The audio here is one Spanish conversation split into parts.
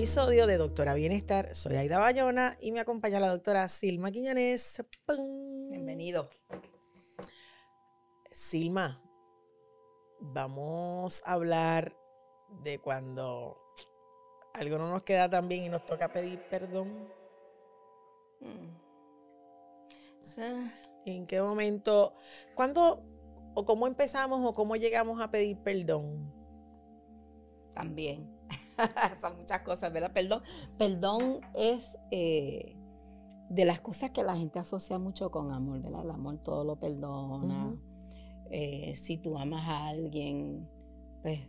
episodio de Doctora Bienestar. Soy Aida Bayona y me acompaña la doctora Silma Quiñones. Bienvenido. Silma, vamos a hablar de cuando algo no nos queda tan bien y nos toca pedir perdón. Mm. ¿En qué momento? ¿Cuándo o cómo empezamos o cómo llegamos a pedir perdón? También. Son muchas cosas, ¿verdad? Perdón. Perdón es eh, de las cosas que la gente asocia mucho con amor, ¿verdad? El amor todo lo perdona. Eh, si tú amas a alguien, pues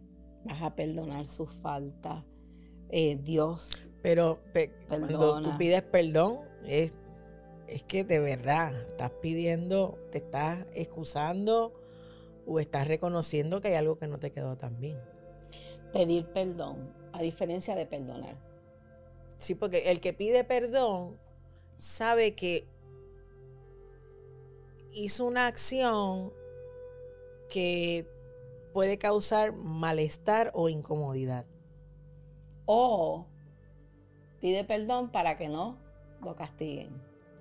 vas a perdonar sus faltas. Eh, Dios. Pero cuando tú pides perdón, es, es que de verdad estás pidiendo, te estás excusando o estás reconociendo que hay algo que no te quedó tan bien. Pedir perdón, a diferencia de perdonar. Sí, porque el que pide perdón sabe que hizo una acción que puede causar malestar o incomodidad. O pide perdón para que no lo castiguen.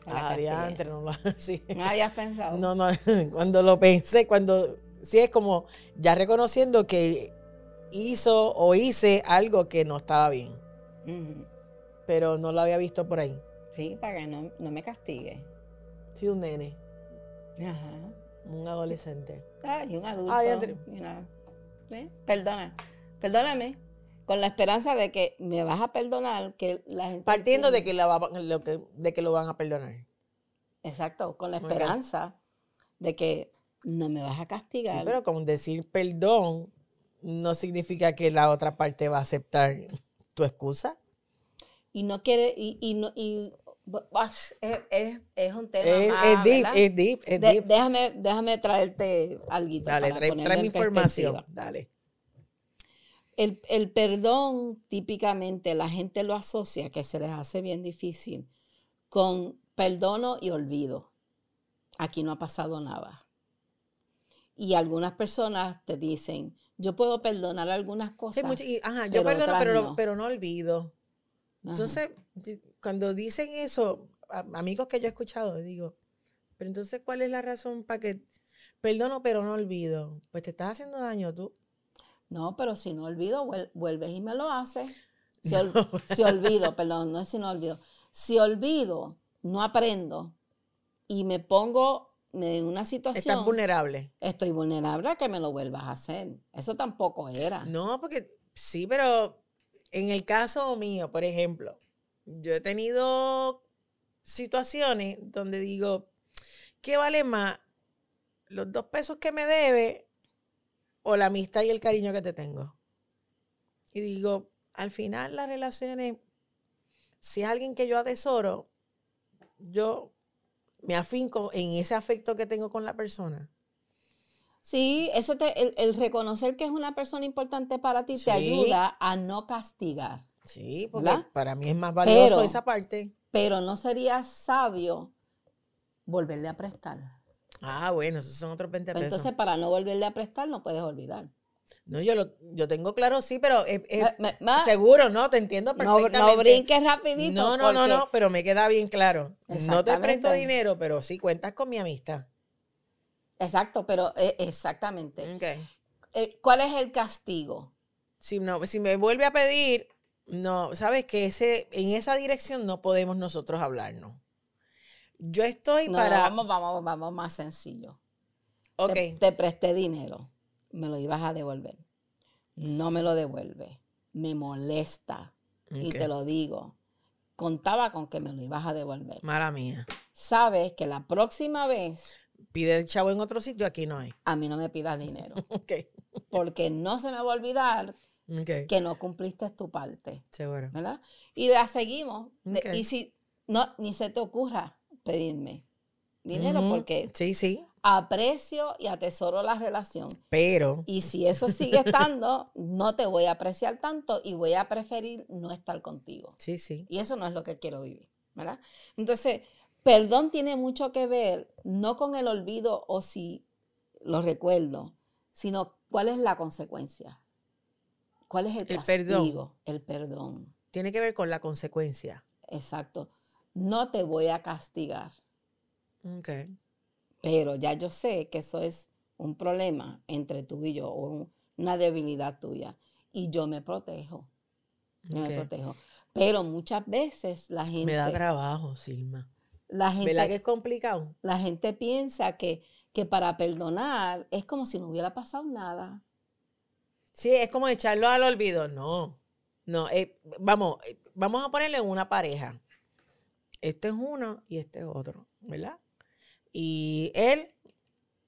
Ah, diantre, no lo sí. ¿No habías pensado? No, no, cuando lo pensé, cuando sí es como ya reconociendo que hizo o hice algo que no estaba bien. Pero no lo había visto por ahí. Sí, para que no, me castigue. Sí, un nene. Ajá. Un adolescente. Ah, y un adulto. Ah, Perdona. Perdóname. Con la esperanza de que me vas a perdonar, que la gente. Partiendo de que, lo que, de que lo van a perdonar. Exacto, con la esperanza de que no me vas a castigar. Sí, pero con decir perdón no significa que la otra parte va a aceptar tu excusa. Y no quiere, y, y, no, y es, es, es, un tema es, más, es deep, es deep, es deep. déjame, déjame traerte algo. Dale, trae, mi información. Dale. El, el, perdón, típicamente la gente lo asocia, que se les hace bien difícil, con perdono y olvido. Aquí no ha pasado nada. Y algunas personas te dicen, yo puedo perdonar algunas cosas. ajá, yo perdono, pero no. pero no olvido. Entonces, cuando dicen eso, amigos que yo he escuchado, digo, pero entonces, ¿cuál es la razón para que perdono, pero no olvido? Pues te estás haciendo daño tú. No, pero si no olvido, vuelves y me lo haces. Si, si olvido, perdón, no es si no olvido. Si olvido, no aprendo y me pongo en una situación. Estás vulnerable. Estoy vulnerable a que me lo vuelvas a hacer. Eso tampoco era. No, porque sí, pero en el caso mío, por ejemplo, yo he tenido situaciones donde digo, ¿qué vale más? ¿Los dos pesos que me debe o la amistad y el cariño que te tengo? Y digo, al final las relaciones, si es alguien que yo atesoro, yo me afinco en ese afecto que tengo con la persona. Sí, eso te, el, reconocer que es una persona importante para ti te ayuda a no castigar. Sí, porque para mí es más valioso esa parte. Pero no sería sabio volverle a prestar. Ah, bueno, esos son otros 20 pesos. Entonces, para no volverle a prestar, no puedes olvidar. No, yo lo yo tengo claro, sí, pero seguro, no, te entiendo perfectamente. No, brinques rapidito. No, no, no, no, pero me queda bien claro. No te presto dinero, pero sí cuentas con mi amistad. Exacto, pero eh, exactamente. Eh, ¿Cuál es el castigo? Si, no, si me vuelve a pedir, no, sabes que ese, en esa dirección no podemos nosotros hablarnos. Yo estoy para. Vamos, vamos, vamos más sencillo. Ok. te presté dinero me lo ibas a devolver. No me lo devuelve. Me molesta. Y te lo digo. Contaba con que me lo ibas a devolver. Mala mía. Sabes que la próxima vez. Pide el chavo en otro sitio, aquí no hay. A mí no me pidas dinero. Porque no se me va a olvidar que no cumpliste tu parte. Seguro. ¿Verdad? Y la seguimos. y si no, ni se te ocurra pedirme dinero, porque sí, sí aprecio y atesoro la relación. Pero. Y si eso sigue estando, no te voy a apreciar tanto y voy a preferir no estar contigo. Sí, sí. Y eso no es lo que quiero vivir, ¿verdad? Entonces, perdón tiene mucho que ver no con el olvido o si lo recuerdo, sino cuál es la consecuencia. ¿Cuál es el, El castigo? perdón. El perdón. Tiene que ver con la consecuencia. Exacto. No te voy a castigar, Ok. Pero ya yo sé que eso es un problema entre tú y yo o un- una debilidad tuya y yo me protejo. Yo me protejo. Pero muchas veces la gente, Me da trabajo, Silma. la gente, ¿Verdad que es complicado? la gente piensa que, que para perdonar es como si no hubiera pasado nada. Sí, es como echarlo al olvido. No, no. eh, vamos, eh, vamos a ponerle una pareja. Este es uno y este es otro, ¿verdad? Y él,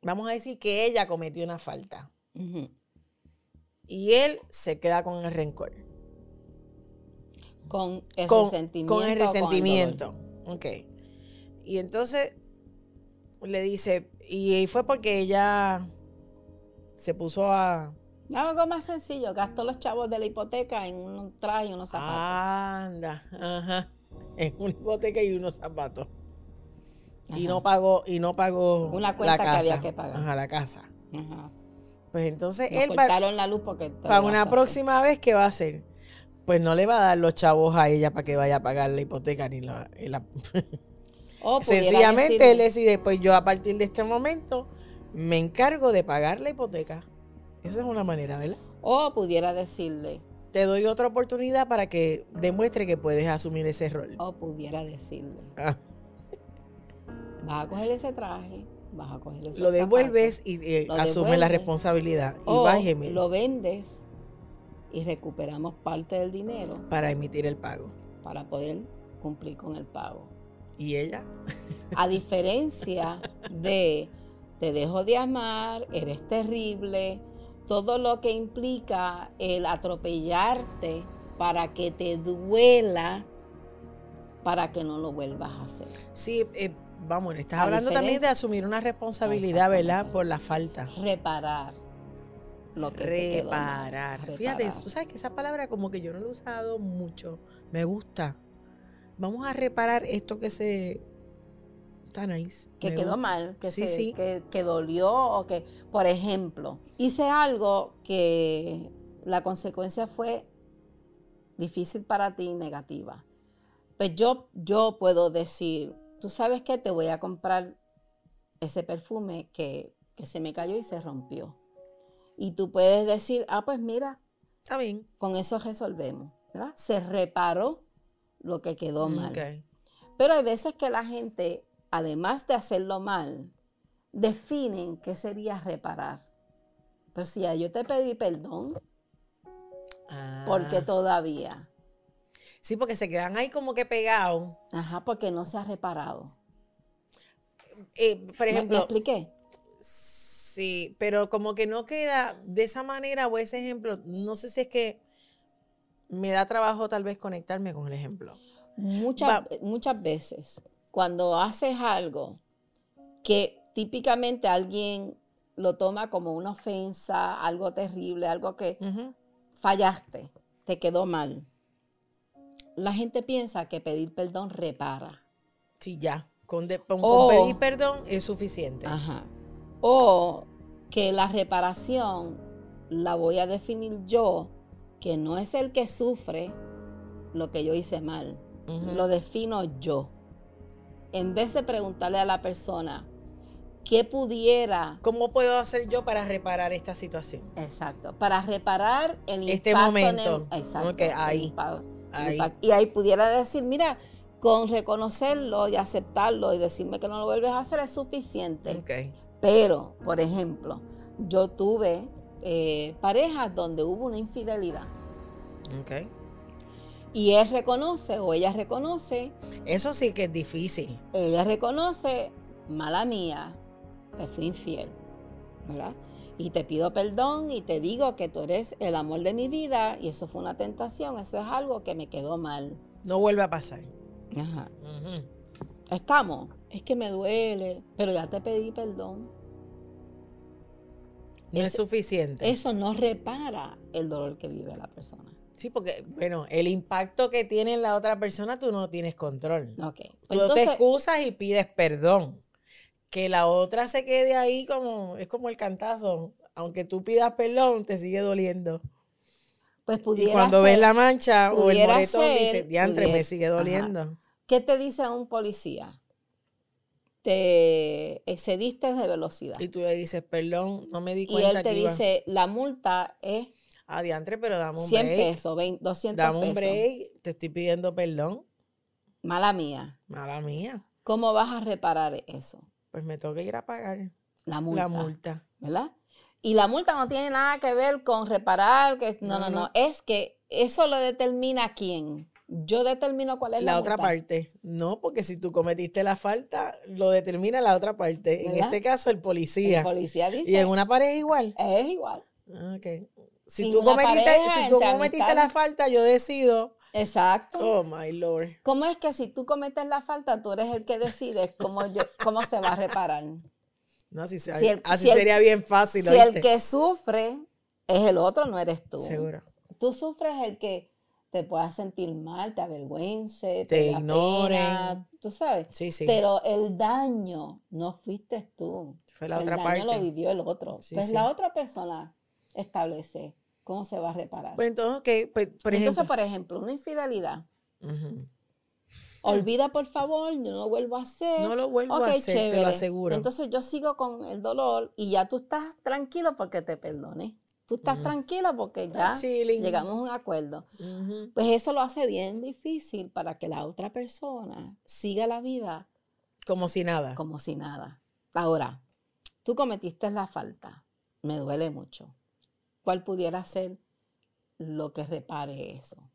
vamos a decir que ella cometió una falta. Y él se queda con el rencor. Con el Con, resentimiento. con el resentimiento. ok. Y entonces le dice, y fue porque ella se puso a... Algo más sencillo, gastó los chavos de la hipoteca en un traje y unos zapatos. Anda, ajá. En una hipoteca y unos zapatos. Y no pagó, y no pagó Una cuenta la que casa. había que pagar. Ajá, la casa. Ajá. Pues entonces Nos él para, cortaron la luz porque te para una próxima vez, ¿qué va a hacer? Pues no le va a dar los chavos a ella para que vaya a pagar la hipoteca ni la... y la- O pudiera Sencillamente decirle, él decide, pues yo a partir de este momento me encargo de pagar la hipoteca. Esa es una manera, ¿verdad? O pudiera decirle, Te doy otra oportunidad para que demuestre que puedes asumir ese rol. o pudiera decirle, Ah, vas a coger ese traje, vas a coger ese lo devuelves y eh, Lo asume la responsabilidad. Y o gemela lo vendes y recuperamos parte del dinero para emitir el pago. para poder cumplir con el pago. Y ella, A diferencia de te dejo de amar, eres terrible, todo lo que implica el atropellarte para que te duela, para que no lo vuelvas a hacer. sí, eh, vamos, estás A hablando también de asumir una responsabilidad, ¿verdad? Por la falta. Reparar lo que te quedó. Reparar. Fíjate, Reparar. tú sabes que esa palabra como que yo no la he usado mucho. Me gusta. Vamos a reparar esto que se... Está nice. que me quedó gusta. mal, que, Sí, se- sí. Que, que dolió o que, por ejemplo, hice algo que la consecuencia fue difícil para ti, negativa. Pues yo, yo puedo decir, tú sabes que te voy a comprar ese perfume que, que se me cayó y se rompió. Y tú puedes decir, ah, pues mira, Está bien. con eso resolvemos. ¿verdad? Se reparó lo que quedó mal. Ok. Pero hay veces que la gente, además de hacerlo mal, definen qué sería reparar. Pero si ya yo te pedí perdón, ¿por qué Ah. todavía? Sí, porque se quedan ahí como que pegados. Ajá, porque no se ha reparado. Eh, por ¿Me- ¿Me, ejemplo, expliqué? sí, pero como que no queda de esa manera o ese ejemplo. No sé si es que me da trabajo tal vez conectarme con el ejemplo. Muchas, Va- muchas veces, cuando haces algo que típicamente alguien lo toma como una ofensa, algo terrible, algo que fallaste, te quedó mal. La gente piensa que pedir perdón repara. Sí, ya. Con, de- con- con O- pedir perdón es suficiente. Ajá. O que la reparación la voy a definir yo, que no es el que sufre lo que yo hice mal. Lo defino yo. En vez de preguntarle a la persona qué pudiera, ¿Cómo puedo hacer yo para reparar esta situación? exacto, para reparar el Este impacto en momento. el- exacto, Ok, el ahí. impa- el Ahí. Y ahí pudiera decir, mira, con reconocerlo y aceptarlo y decirme que no lo vuelves a hacer es suficiente. Pero, por ejemplo, yo tuve eh, parejas donde hubo una infidelidad y él reconoce o ella reconoce, Eso sí que es difícil. ella reconoce, mala mía, te fui infiel, ¿verdad? Y te pido perdón y te digo que tú eres el amor de mi vida y eso fue una tentación, eso es algo que me quedó mal. No vuelve a pasar. Ajá. Estamos, es que me duele, pero ya te pedí perdón. No es suficiente. Eso no repara el dolor que vive la persona. Sí, porque, bueno, el impacto que tiene en la otra persona tú no tienes control. Ok. Tú te excusas y pides perdón. Que la otra se quede ahí como, es como el cantazo. Aunque tú pidas perdón, te sigue doliendo. Pues Y pudiera cuando ves la mancha o el moretón, ser- dices, diantre, me sigue ajá. doliendo. ¿Qué te dice un policía? Te excediste de velocidad. Y tú le dices, perdón, no me di Y cuenta él te que iba. dice, la multa es Ah, diantre, pero dame un 100 break. pesos, 20, 200 Dame un pesos. break. Te estoy pidiendo perdón. Mala mía. Mala mía. ¿Cómo vas a reparar eso? Pues me toca ir a pagar La multa. la multa. ¿Verdad? Y la multa no tiene nada que ver con reparar, que no, no, No, no, es que eso lo determina quién. Yo determino cuál es la, La otra multa. parte. No, porque si tú cometiste la falta, lo determina la otra parte. En ¿Verdad? este caso, el El policía. policía dice, Y en una pareja igual. es igual. Ah, Ok. Si En tú cometiste, si tú cometiste la falta, yo decido. Exacto. Oh my lord. ¿Cómo es que si tú cometes la falta, tú eres el que decides cómo, yo, cómo se va a reparar? No, así, se- Si el- así si el- sería bien fácil. Si el que sufre es el otro, no eres tú. Seguro. Tú sufres el que te pueda sentir mal, te avergüence, te, Te da ignoren. pena, tú sabes. Sí, sí. Pero el daño no fuiste tú. Fue la el otra daño parte. lo vivió el otro. Sí, pues la otra persona establece cómo se va a reparar. Pues entonces, ok, pues, por Entonces, ejemplo. por ejemplo, una infidelidad. Olvida, por favor, yo no lo vuelvo a hacer. No lo vuelvo a hacer, te chévere. lo aseguro. Entonces yo sigo con el dolor y ya tú estás tranquilo porque te perdoné. Tú estás Ujú. tranquilo porque ya llegamos a un acuerdo. Pues eso lo hace bien difícil para que la otra persona siga la vida Como si nada. como si nada. Ahora, tú cometiste la falta. Me duele mucho. ¿Cuál pudiera ser lo que repare eso?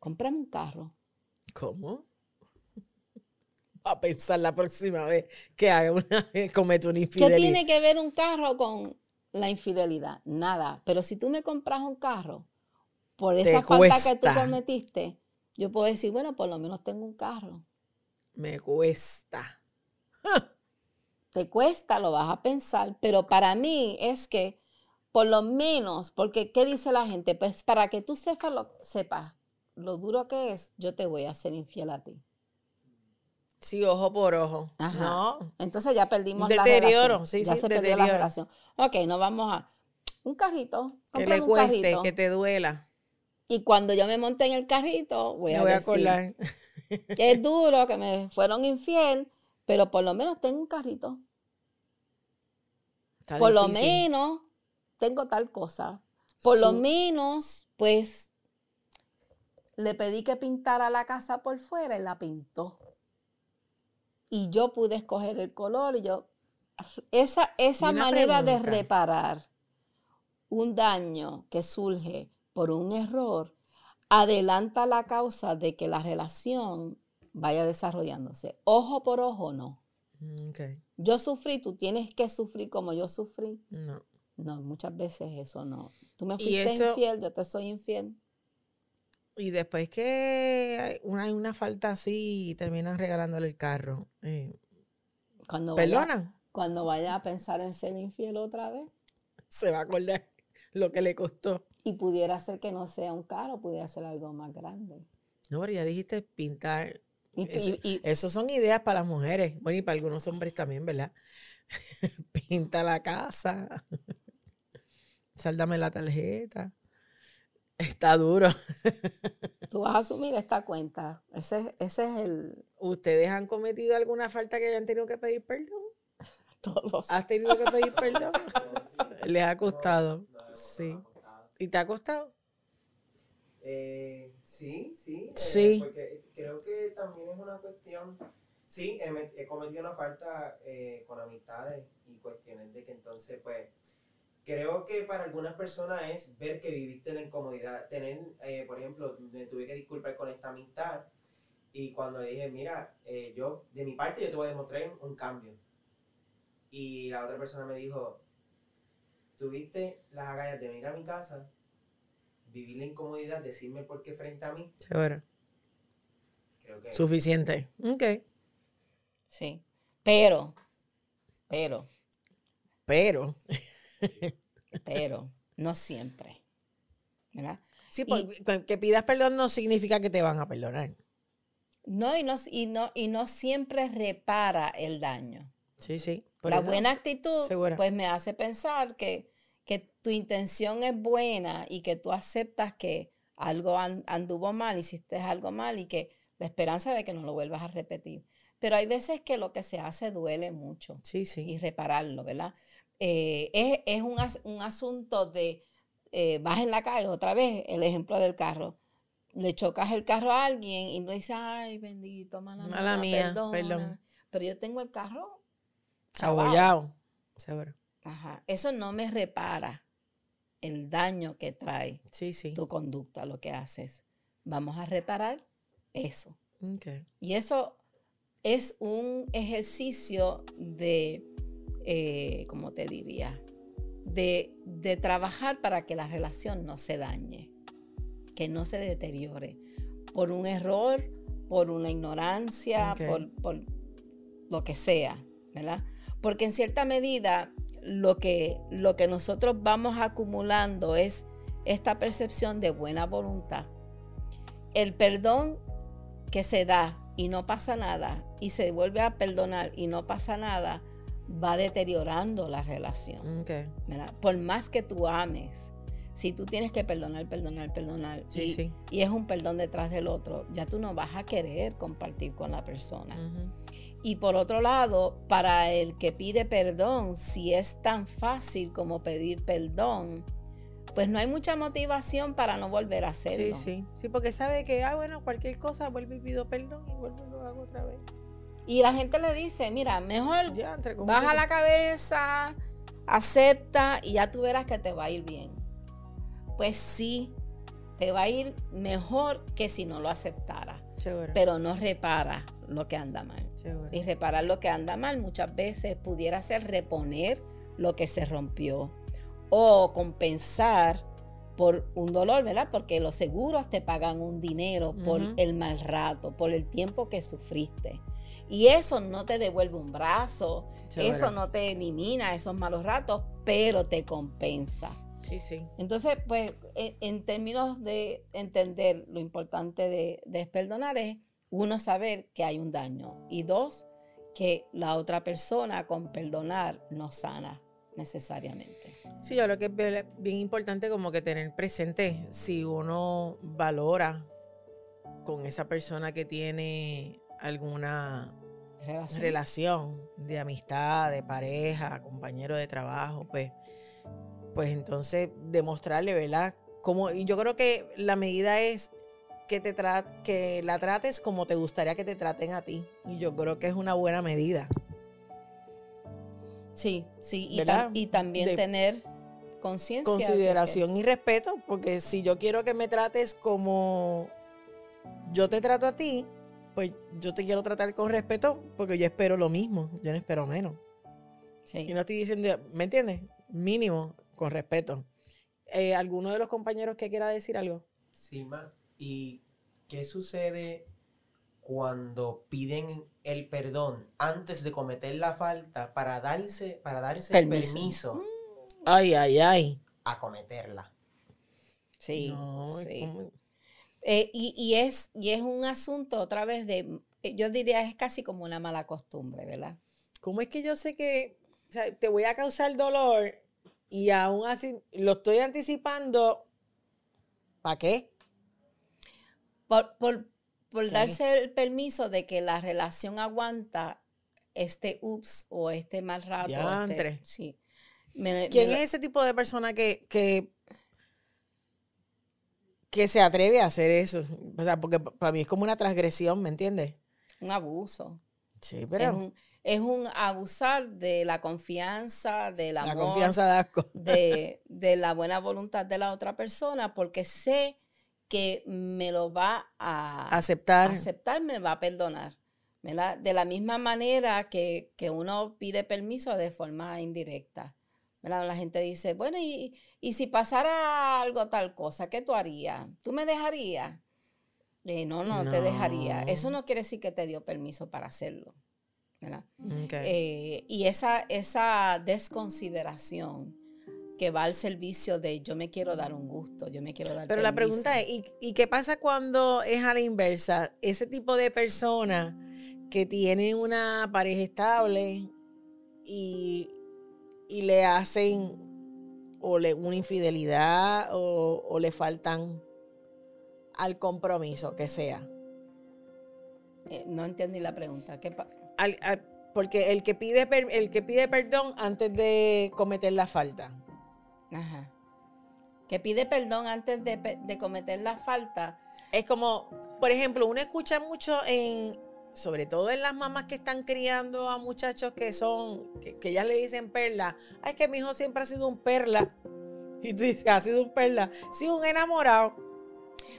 Cómprame un carro. ¿Cómo? A pensar la próxima vez que haga una comete una ¿Qué infidelidad. tiene que ver un carro con la infidelidad? Nada. Pero si tú me compras un carro por esa falta que tú cometiste, yo puedo decir, bueno, por lo menos tengo un carro. Me cuesta. Te cuesta, lo vas a pensar, pero para mí es que por lo menos, porque ¿qué dice la gente? Pues para que tú sepas lo, sepas lo duro que es, yo te voy a ser infiel a ti. Sí, ojo por ojo. Ajá. No. Entonces ya perdimos Deterioro, la relación. sí, ya sí, se perdió la deterioro. relación. Ok, nos vamos a un carrito. Que le un cueste, carrito. que te duela. Y cuando yo me monté en el carrito, voy Me a, voy a decir acordar. que es duro, que me fueron infiel, pero por lo menos tengo un carrito. Está por lo menos tengo tal cosa. Por lo menos, pues, le pedí que pintara la casa por fuera y la pintó. Y yo pude escoger el color y yo... Esa, esa manera de reparar un daño que surge por un error adelanta la causa de que la relación vaya desarrollándose. Ojo por ojo, no. Mm, ok. Yo sufrí, tú tienes que sufrir como yo sufrí. No. No, muchas veces eso no. Tú me fuiste eso- infiel, yo te soy infiel. Y después que hay una, hay una falta así y terminan regalándole el carro. eh, Cuando vaya, ¿Perdonan? cuando vaya a pensar en ser infiel otra vez. Se va a acordar lo que le costó. Y pudiera ser que no sea un carro, pudiera ser algo más grande. No, pero ya dijiste pintar. Y, Eso, y- y- eso son ideas para las mujeres. Bueno, y para algunos hombres también, ¿verdad? Pinta la casa. Sáldame la tarjeta. Está duro. tú vas a asumir esta cuenta. Ese, es- ese es el... ¿Ustedes han cometido alguna falta que hayan tenido que pedir perdón? Todos. ¿Has tenido que pedir perdón? Les ha costado. Sí. ¿Y te ha costado? Eh, sí, sí. eh, Sí. Porque creo que también es una cuestión. Sí, he cometido una falta eh, con amistades y cuestiones de que entonces, pues, creo que para algunas personas es ver que viviste en la incomodidad. Tener, eh, por ejemplo, me tuve que disculpar con esta amistad y cuando le dije, mira, eh, yo, de mi parte, yo te voy a demostrar un cambio. Y la otra persona me dijo, tuviste las agallas de venir a mi casa vivir la incomodidad, decirme por qué frente a mí, Seguro. creo que Suficiente. Ok. Sí. Pero, pero, Pero. pero, no siempre. ¿Verdad? Sí, Y- porque que pidas perdón no significa que te van a perdonar. No, y no, y no, y no siempre repara el daño. Sí, sí. por la eso. buena actitud, segura. pues me hace pensar que, que tu intención es buena y que tú aceptas que algo anduvo mal, hiciste algo mal y que la esperanza de que no lo vuelvas a repetir. Pero hay veces que lo que se hace duele mucho. Sí, sí. Y repararlo, ¿verdad? Eh, es, es un, un, asunto de, eh, vas en la calle, otra vez, el ejemplo del carro. Le chocas el carro a alguien y no dices, ay, bendito, mala, mala mía, perdón. Pero yo tengo el carro abollado. Seguro. Ajá. Eso no me repara el daño que trae sí, sí. tu conducta, lo que haces. Vamos a reparar eso. Y eso es un ejercicio de, eh, ¿cómo te diría? De, trabajar para que la relación no se dañe, que no se deteriore por un error, por una ignorancia, por, por lo que sea, ¿verdad? Porque en cierta medida lo que, lo que nosotros vamos acumulando es esta percepción de buena voluntad. El perdón que se da y no pasa nada y se vuelve a perdonar y no pasa nada, va deteriorando la relación. Por más que tú ames, si tú tienes que perdonar, perdonar, perdonar, y, y, es un perdón detrás del otro, ya tú no vas a querer compartir con la persona. Y por otro lado, para el que pide perdón, si es tan fácil como pedir perdón, pues no hay mucha motivación para no volver a hacerlo. Sí, sí, sí, porque sabe que, ah, bueno, cualquier cosa, vuelve y pido perdón y vuelvo y lo hago otra vez. Y la gente le dice, mira, mejor baja la cabeza, acepta y ya tú verás que te va a ir bien. Pues sí, te va a ir mejor que si no lo aceptara. Pero no repara lo que anda mal. Y reparar lo que anda mal muchas veces pudiera ser reponer lo que se rompió o compensar por un dolor, ¿verdad? Porque los seguros te pagan un dinero por el mal rato, por el tiempo que sufriste. Y eso no te devuelve un brazo, eso no te elimina esos malos ratos, pero te compensa. Sí, sí. Entonces, pues, en, términos de entender lo importante de, de perdonar es, uno, saber que hay un daño y dos, que la otra persona con perdonar no sana necesariamente. Sí, yo creo que es bien importante como que tener presente si uno valora con esa persona que tiene alguna relación, relación de amistad, de pareja, compañero de trabajo, pues pues entonces demostrarle, ¿verdad? Como, y yo creo que la medida es que, te que la trates como te gustaría que te traten a ti. Y yo creo que es una buena medida. Sí, sí, y, y también tener conciencia. Consideración y respeto, porque si yo quiero que me trates como yo te trato a ti, pues yo te quiero tratar con respeto porque yo espero lo mismo, yo no espero menos. Sí. Y no estoy diciendo, ¿me entiendes? Mínimo, con respeto. Eh, ¿Alguno de los compañeros que quiera decir algo? Sí, ma. ¿Y qué sucede cuando piden el perdón antes de cometer la falta para darse, para darse el permiso? Ay, ay, ay. A cometerla. Sí. sí. Eh, y, es, y es un asunto otra vez de, eh, yo diría es casi como una mala costumbre, ¿verdad? ¿Cómo es que yo sé que te voy a causar dolor y aún así lo estoy anticipando. ¿Para qué? Por, darse el permiso de que la relación aguanta este ups o este mal rato. Este, sí. ¿Quién es ese tipo de persona que, que, que se atreve a hacer eso? O sea, porque para mí es como una transgresión, ¿me entiendes? Un abuso. Sí, pero es un abusar de la confianza, del amor. La confianza de asco. De, de, la buena voluntad de la otra persona, porque sé que me lo va a aceptar. aceptar, me va a perdonar. De la misma manera que, uno pide permiso de forma indirecta. La gente dice, bueno, y, si pasara algo tal cosa, ¿qué tú harías? ¿Tú me dejarías? Eh, no, no, no, te dejaría. Eso no quiere decir que te dio permiso para hacerlo. Eh, y esa, esa desconsideración que va al servicio de yo me quiero dar un gusto, yo me quiero dar Pero la pregunta es, ¿y, qué pasa cuando es a la inversa? Ese tipo de persona que tiene una pareja estable y, y le hacen o le, una infidelidad o, o le faltan al compromiso que sea. Eh, no entendí la pregunta. ¿Qué Al- al- porque el que, pide, per- el que pide perdón antes de cometer la falta. Ajá. Que pide perdón antes de cometer la falta. Es como, por ejemplo, uno escucha mucho en, sobre todo en las mamás que están criando a muchachos que son, que, que ellas le dicen perla. Ay, es que mi hijo siempre ha sido un perla. Y tú dices, ha sido un perla. Sí, un enamorado.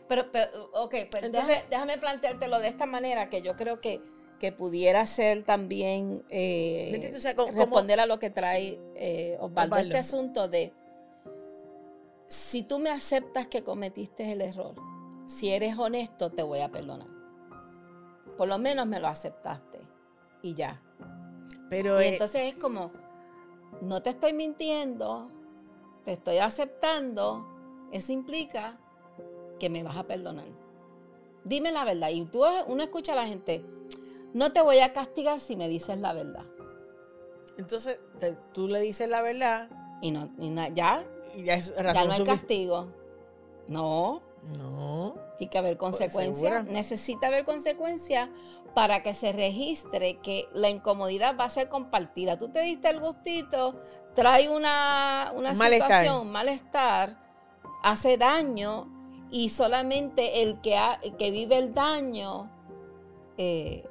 Pero, pero ok, pues Entonces- déjame, déjame planteártelo de esta manera que yo creo que, que pudiera ser también eh, responder a lo que trae eh, Osvaldo, Osvaldo. este asunto de si tú me aceptas que cometiste el error, si eres honesto, te voy a perdonar. Por lo menos me lo aceptaste y ya. Pero Y eh, entonces es como, no te estoy mintiendo, te estoy aceptando, eso implica que me vas a perdonar. Dime la verdad. Y tú, uno escucha a la gente, no te voy a castigar si me dices la verdad. entonces te- tú le dices la verdad Y no, y na- ya, y ya es ya razón no hay castigo. No, No. tiene que haber consecuencias. segura. Necesita haber consecuencias para que se registre que la incomodidad va a ser compartida. Tú te diste el gustito, trae una, una Un malestar. situación, malestar, hace daño y solamente el que, ha- el que vive el daño, eh,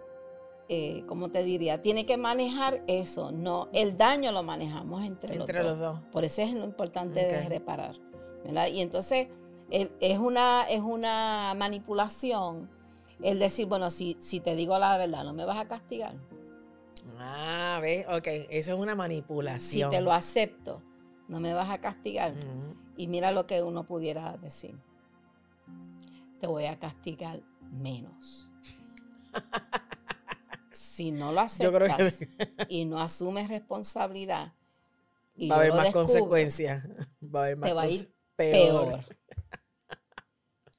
eh, ¿cómo te diría? Tiene que manejar eso. No, el daño lo manejamos entre, Entre los, los dos. Por eso es lo importante de reparar. ¿verdad? Y entonces el- es, una, es una manipulación el decir, bueno, si, si te digo la verdad, no me vas a castigar. Ah, ¿ves? Ok, eso es una Si manipulación. te lo acepto, no me vas a castigar. Y mira lo que uno pudiera decir. Te voy a castigar menos. si no lo Yo creo aceptas que y no asumes responsabilidad, y va a haber más descubro, consecuencias. Va a haber más te va a ir peor. peor.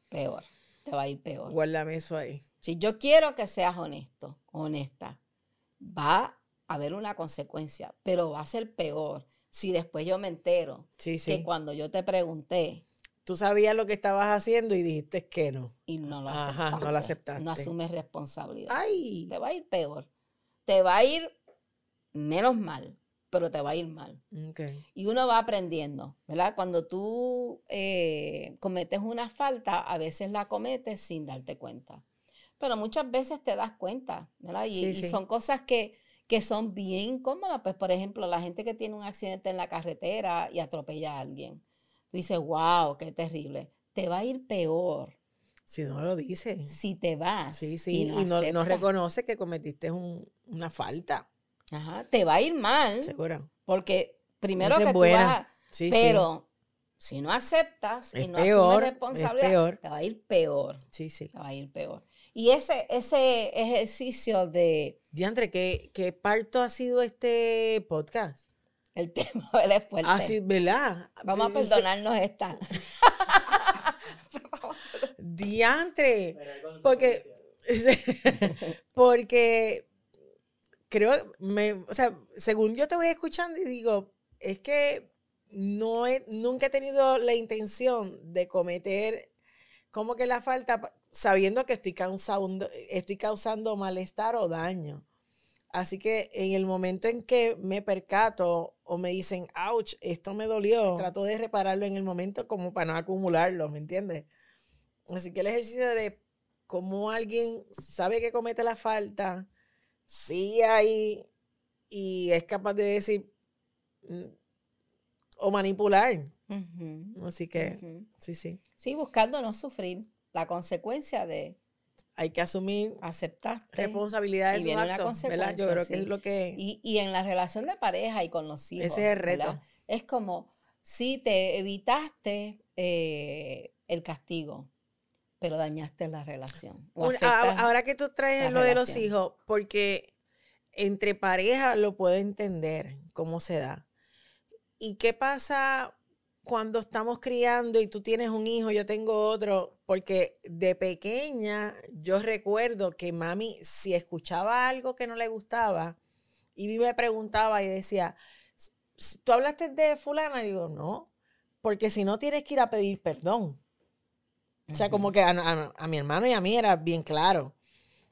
Peor. Te va a ir peor. Guárdame eso ahí. Si yo quiero que seas honesto, honesta, va a haber una consecuencia, pero va a ser peor si después yo me entero Sí, que cuando yo te pregunté Tú sabías lo que estabas haciendo y dijiste que no. y no lo Ajá, aceptaste, no lo aceptaste. no asumes responsabilidad, ¡Ay! te va a ir peor. Te va a ir menos mal, pero te va a ir mal. Y uno va aprendiendo, ¿verdad? Cuando tú eh, cometes una falta, a veces la cometes sin darte cuenta. Pero muchas veces te das cuenta, ¿verdad? Y, Sí, y sí. son cosas que, que son bien incómodas. Pues, por ejemplo, la gente que tiene un accidente en la carretera y atropella a alguien. Tú dices, wow, qué terrible. Te va a ir peor Si no lo dice. si te vas. Sí, sí. Y no, reconoce que cometiste un- una falta. Ajá, te va a ir mal. Seguro. Porque primero es que tú buena. vas a, Sí, pero si no aceptas y no peor, asumes es responsabilidad, peor. te va a ir peor. sí. Sí. Te va a ir peor. Y ese, ese ejercicio de Diantre, ¿qué, ¿qué parto ha sido este podcast? el tema es fuerte. Ah, sí, ¿verdad? Vamos a Eh, perdonarnos esta. Diantre. Porque, porque creo, me, o sea, según yo te voy escuchando y digo, es que no he, nunca he tenido la intención de cometer como que la falta sabiendo que estoy causando, estoy causando malestar o daño. Así que en el momento en que me percato o me dicen, ouch, esto me dolió, trato de repararlo en el momento como para no acumularlo, ¿me entiendes? Así que el ejercicio de cómo alguien sabe que comete la falta, sigue ahí y es capaz de decir mm, o manipular. Así que sí, sí. Sí, buscando no sufrir la consecuencia de Hay que asumir aceptarte. responsabilidad de y viene una ¿verdad? Yo consecuencia, creo que es lo que Y, y en la relación de pareja y con los hijos. ese es el reto. ¿verdad? Es como si te evitaste eh, el castigo, pero dañaste la relación. ahora que tú traes lo de los hijos, porque entre pareja lo puedo entender cómo se da. ¿Y qué pasa cuando estamos criando y tú tienes un hijo, yo tengo otro? Porque de pequeña yo recuerdo que mami, si escuchaba algo que no le gustaba, y me preguntaba y decía, "S- s- ¿tú hablaste de fulana? Y digo, no. porque si no tienes que ir a pedir perdón. O sea, como que a, a- a mi hermano y a mí era bien claro.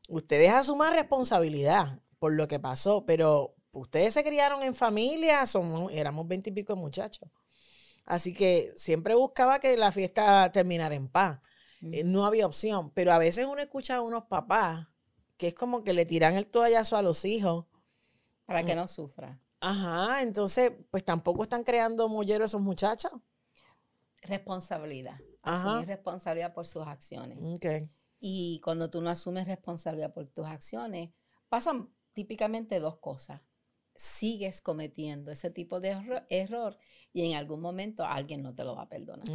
Ustedes asuman responsabilidad por lo que pasó, pero ustedes se criaron en familia, somos, éramos veintipico muchachos. Así que siempre buscaba que la fiesta terminara en paz. Eh, no había opción. Pero a veces uno escucha a unos papás que es como que le tiran el toallazo a los hijos. Para que no sufra. Ajá, entonces, pues tampoco están creando mollero esos muchachos. Responsabilidad. Ajá. Asumir responsabilidad por sus acciones. Y cuando tú no asumes responsabilidad por tus acciones, pasan típicamente dos cosas. Sigues cometiendo ese tipo de erro- error y en algún momento alguien no te lo va a perdonar.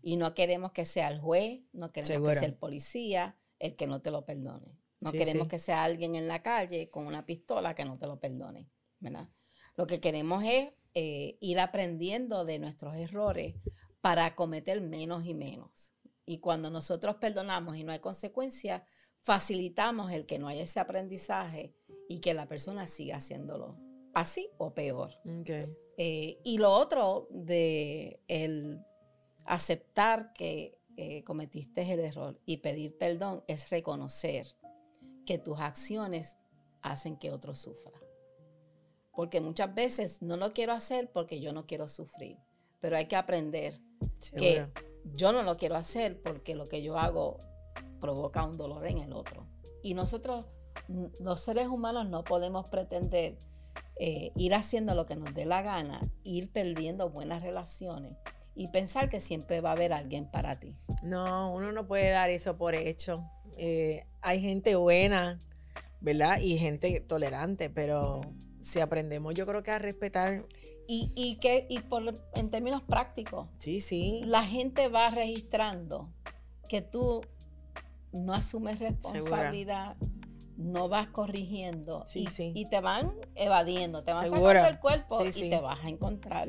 Y no queremos que sea el juez, no queremos que sea el policía el que no te lo perdone. No Sí, queremos sí. que sea alguien en la calle con una pistola que no te lo perdone. ¿verdad? Lo que queremos es eh, ir aprendiendo de nuestros errores para cometer menos y menos. Y cuando nosotros perdonamos y no hay consecuencias, facilitamos el que no haya ese aprendizaje y que la persona siga haciéndolo así o peor. Ok. Eh, y lo otro de el aceptar que eh, cometiste el error y pedir perdón es reconocer que tus acciones hacen que otro sufra. Porque muchas veces no lo quiero hacer porque yo no quiero sufrir, pero hay que aprender que yo no lo quiero hacer porque lo que yo hago provoca un dolor en el otro. Y nosotros, los seres humanos, no podemos pretender eh, ir haciendo lo que nos dé la gana, ir perdiendo buenas relaciones y pensar que siempre va a haber alguien para ti. No, uno no puede dar eso por hecho. Eh, hay gente buena, ¿verdad? Y gente tolerante, pero si aprendemos, yo creo que a respetar, Y, y que, y por, en términos prácticos, sí, sí. la gente va registrando que tú no asumes responsabilidad, no vas corrigiendo Sí, y, sí. y te van evadiendo, te van Segura. sacando el cuerpo Sí, y te vas a encontrar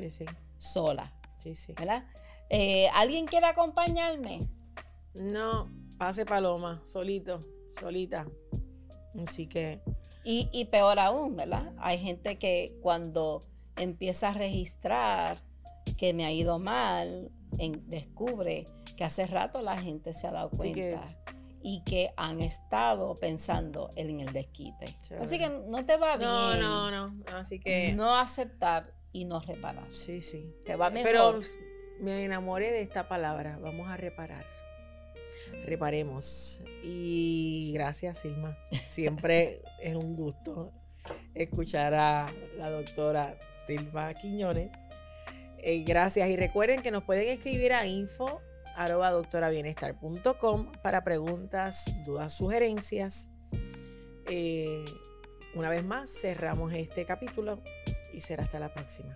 sola, sí, sí. ¿verdad? Eh, ¿Alguien quiere acompañarme? No, pase paloma, solito, solita. Así que, Y, y peor aún, ¿verdad? Hay gente que cuando empieza a registrar que me ha ido mal, en- descubre que hace rato la gente se ha dado cuenta y que han estado pensando en el desquite. Chévere. Así que no te va no, bien no, no. Así que, no aceptar y no reparar. sí, sí. Te va mejor. Pero me enamoré de esta palabra. Vamos a reparar. Reparemos. Y gracias, Silma. Siempre es un gusto escuchar a la doctora Silma Quiñones. Eh, gracias. Y recuerden que nos pueden escribir a info arroba doctorabienestar.com para preguntas, dudas, sugerencias. Eh, una vez más, cerramos este capítulo y será hasta la próxima.